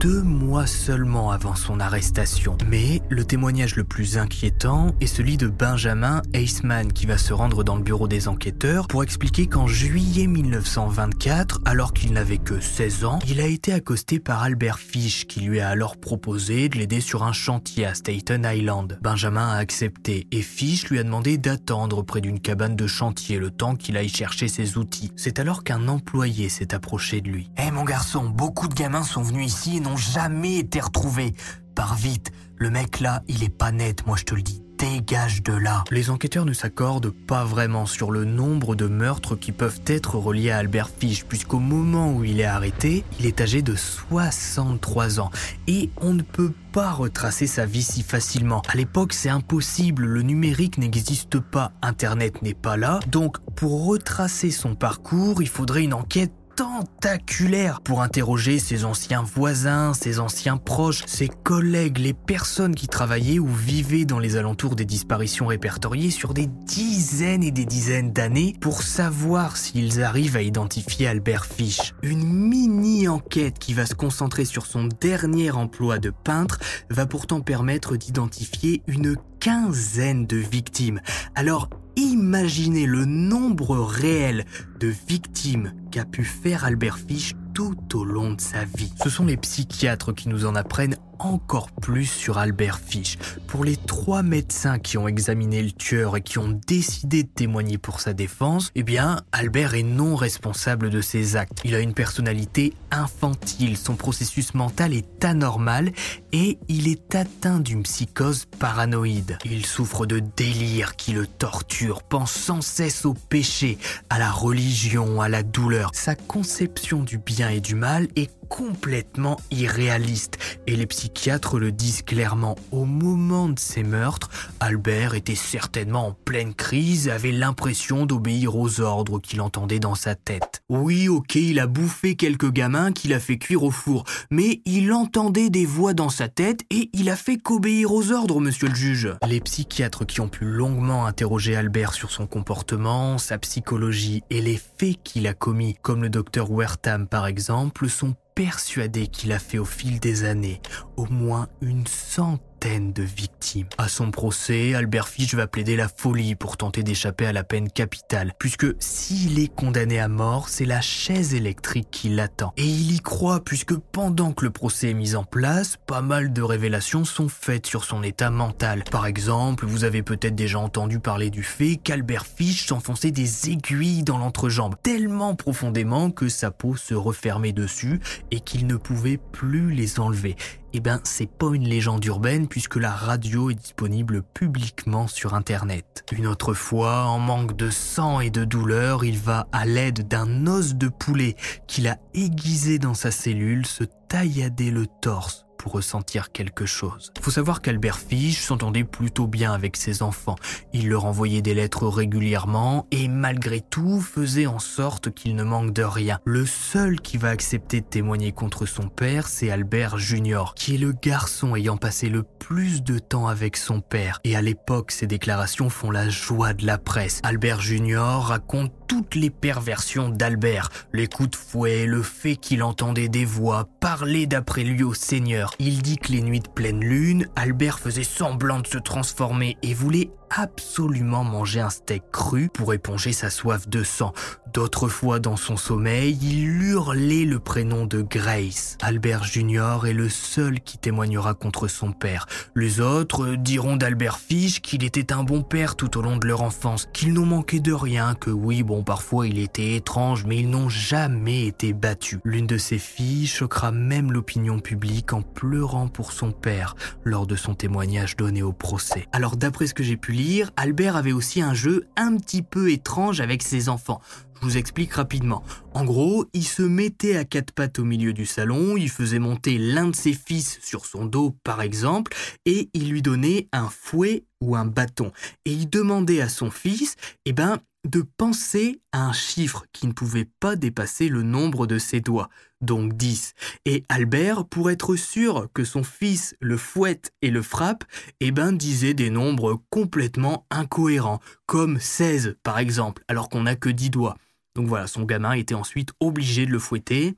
S1: deux mois seulement avant son arrestation. Mais le témoignage le plus inquiétant est celui de Benjamin Eisman qui va se rendre dans le bureau des enquêteurs pour expliquer qu'en juillet 1924, alors qu'il n'avait que 16 ans, il a été accosté par Albert Fish qui lui a alors proposé de l'aider sur un chantier à Staten Island. Benjamin a accepté et Fish lui a demandé d'attendre près d'une cabane de chantier le temps qu'il aille chercher ses outils. C'est alors qu'un employé s'est approché de lui. Hé mon garçon, beaucoup de gamins sont venus ici jamais été retrouvés. Par vite, le mec là, il est pas net, moi je te le dis. Dégage de là. Les enquêteurs ne s'accordent pas vraiment sur le nombre de meurtres qui peuvent être reliés à Albert Fish, puisqu'au moment où il est arrêté, il est âgé de 63 ans. Et on ne peut pas retracer sa vie si facilement. À l'époque, c'est impossible, le numérique n'existe pas, Internet n'est pas là. Donc, pour retracer son parcours, il faudrait une enquête tentaculaire pour interroger ses anciens voisins, ses anciens proches, ses collègues, les personnes qui travaillaient ou vivaient dans les alentours des disparitions répertoriées sur des dizaines et des dizaines d'années pour savoir s'ils arrivent à identifier Albert Fish. Une mini-enquête qui va se concentrer sur son dernier emploi de peintre va pourtant permettre d'identifier une quinzaine de victimes. Alors imaginez le nombre réel de victimes qu'a pu faire Albert Fish tout au long de sa vie. Ce sont les psychiatres qui nous en apprennent encore plus sur Albert Fish. Pour les trois médecins qui ont examiné le tueur et qui ont décidé de témoigner pour sa défense, eh bien, Albert est non responsable de ses actes. Il a une personnalité infantile, son processus mental est anormal et il est atteint d'une psychose paranoïde. Il souffre de délire qui le torture, pense sans cesse au péché, à la religion, à la douleur. Sa conception du bien et du mal est complètement irréaliste. Et les psychiatres le disent clairement. Au moment de ces meurtres, Albert était certainement en pleine crise avait l'impression d'obéir aux ordres qu'il entendait dans sa tête. Oui, ok, il a bouffé quelques gamins qu'il a fait cuire au four, mais il entendait des voix dans sa tête et il a fait qu'obéir aux ordres, monsieur le juge. Les psychiatres qui ont pu longuement interroger Albert sur son comportement, sa psychologie et les faits qu'il a commis, comme le docteur Wertham par exemple, sont persuadés qu'il a fait au fil des années au moins une centaine de victimes. À son procès, Albert Fish va plaider la folie pour tenter d'échapper à la peine capitale, puisque s'il est condamné à mort, c'est la chaise électrique qui l'attend. Et il y croit, puisque pendant que le procès est mis en place, pas mal de révélations sont faites sur son état mental. Par exemple, vous avez peut-être déjà entendu parler du fait qu'Albert Fish s'enfonçait des aiguilles dans l'entrejambe, tellement profondément que sa peau se refermait dessus et qu'il ne pouvait plus les enlever eh ben c'est pas une légende urbaine puisque la radio est disponible publiquement sur internet. Une autre fois, en manque de sang et de douleur, il va à l'aide d'un os de poulet qu'il a aiguisé dans sa cellule se taillader le torse pour ressentir quelque chose. Faut savoir qu'Albert Fish s'entendait plutôt bien avec ses enfants. Il leur envoyait des lettres régulièrement et malgré tout faisait en sorte qu'il ne manque de rien. Le seul qui va accepter de témoigner contre son père, c'est Albert Junior, qui est le garçon ayant passé le plus de temps avec son père. Et à l'époque, ses déclarations font la joie de la presse. Albert Junior raconte toutes les perversions d'Albert, les coups de fouet, le fait qu'il entendait des voix, parler d'après lui au Seigneur. Il dit que les nuits de pleine lune, Albert faisait semblant de se transformer et voulait absolument manger un steak cru pour éponger sa soif de sang. D'autres fois dans son sommeil, il hurlait le prénom de Grace. Albert Junior est le seul qui témoignera contre son père. Les autres diront d'Albert Fish qu'il était un bon père tout au long de leur enfance, qu'ils n'ont manqué de rien, que oui, bon, parfois il était étrange, mais ils n'ont jamais été battus. L'une de ses filles choquera même l'opinion publique en pleurant pour son père lors de son témoignage donné au procès. Alors d'après ce que j'ai pu Albert avait aussi un jeu un petit peu étrange avec ses enfants. Je vous explique rapidement. En gros, il se mettait à quatre pattes au milieu du salon, il faisait monter l'un de ses fils sur son dos par exemple, et il lui donnait un fouet ou un bâton. Et il demandait à son fils, eh ben, de penser à un chiffre qui ne pouvait pas dépasser le nombre de ses doigts, donc 10. Et Albert, pour être sûr que son fils le fouette et le frappe, eh ben disait des nombres complètement incohérents, comme 16 par exemple, alors qu'on n'a que 10 doigts. Donc voilà, son gamin était ensuite obligé de le fouetter,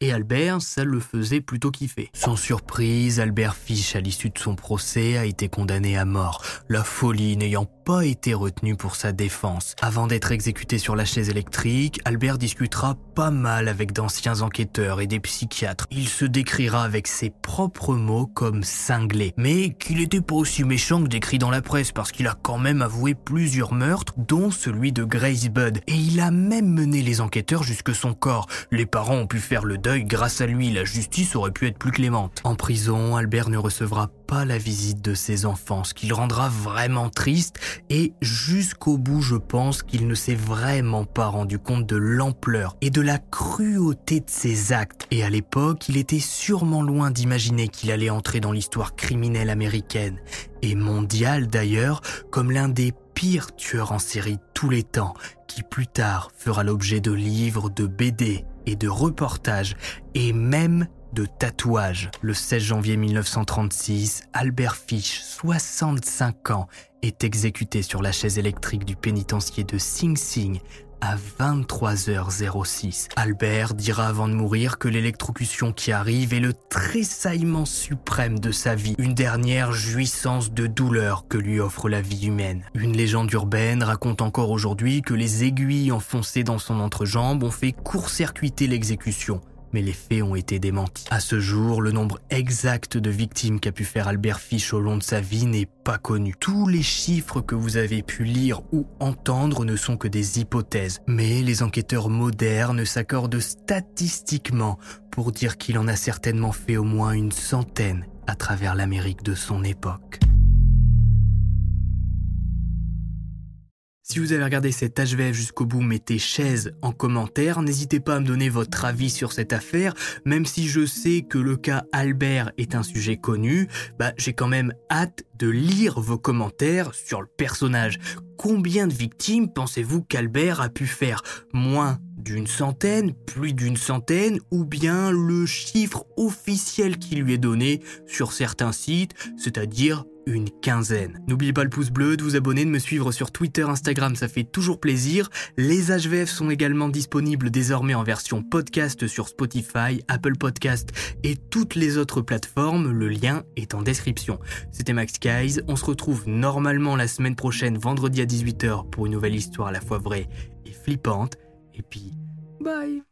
S1: et Albert, ça le faisait plutôt kiffer. Sans surprise, Albert Fish, à l'issue de son procès, a été condamné à mort, la folie n'ayant pas été retenu pour sa défense. Avant d'être exécuté sur la chaise électrique, Albert discutera pas mal avec d'anciens enquêteurs et des psychiatres. Il se décrira avec ses propres mots comme cinglé, mais qu'il était pas aussi méchant que décrit dans la presse parce qu'il a quand même avoué plusieurs meurtres, dont celui de Grace Budd. Et il a même mené les enquêteurs jusque son corps. Les parents ont pu faire le deuil grâce à lui, la justice aurait pu être plus clémente. En prison, Albert ne recevra pas la visite de ses enfants, ce qui le rendra vraiment triste et jusqu'au bout je pense qu'il ne s'est vraiment pas rendu compte de l'ampleur et de la cruauté de ses actes. Et à l'époque, il était sûrement loin d'imaginer qu'il allait entrer dans l'histoire criminelle américaine et mondiale d'ailleurs comme l'un des pires tueurs en série de tous les temps, qui plus tard fera l'objet de livres, de BD et de reportages et même de tatouage. Le 16 janvier 1936, Albert Fish, 65 ans, est exécuté sur la chaise électrique du pénitencier de Sing Sing à 23h06. Albert dira avant de mourir que l'électrocution qui arrive est le tressaillement suprême de sa vie, une dernière jouissance de douleur que lui offre la vie humaine. Une légende urbaine raconte encore aujourd'hui que les aiguilles enfoncées dans son entrejambe ont fait court-circuiter l'exécution mais les faits ont été démentis. À ce jour, le nombre exact de victimes qu'a pu faire Albert Fish au long de sa vie n'est pas connu. Tous les chiffres que vous avez pu lire ou entendre ne sont que des hypothèses, mais les enquêteurs modernes s'accordent statistiquement pour dire qu'il en a certainement fait au moins une centaine à travers l'Amérique de son époque. Si vous avez regardé cet HVF jusqu'au bout, mettez chaise en commentaire. N'hésitez pas à me donner votre avis sur cette affaire. Même si je sais que le cas Albert est un sujet connu, bah, j'ai quand même hâte de lire vos commentaires sur le personnage. Combien de victimes pensez-vous qu'Albert a pu faire? Moins d'une centaine, plus d'une centaine, ou bien le chiffre officiel qui lui est donné sur certains sites, c'est-à-dire une quinzaine. N'oubliez pas le pouce bleu, de vous abonner, de me suivre sur Twitter, Instagram, ça fait toujours plaisir. Les HVF sont également disponibles désormais en version podcast sur Spotify, Apple Podcast et toutes les autres plateformes, le lien est en description. C'était Max Guys, on se retrouve normalement la semaine prochaine, vendredi à 18h, pour une nouvelle histoire à la fois vraie et flippante. Et puis, bye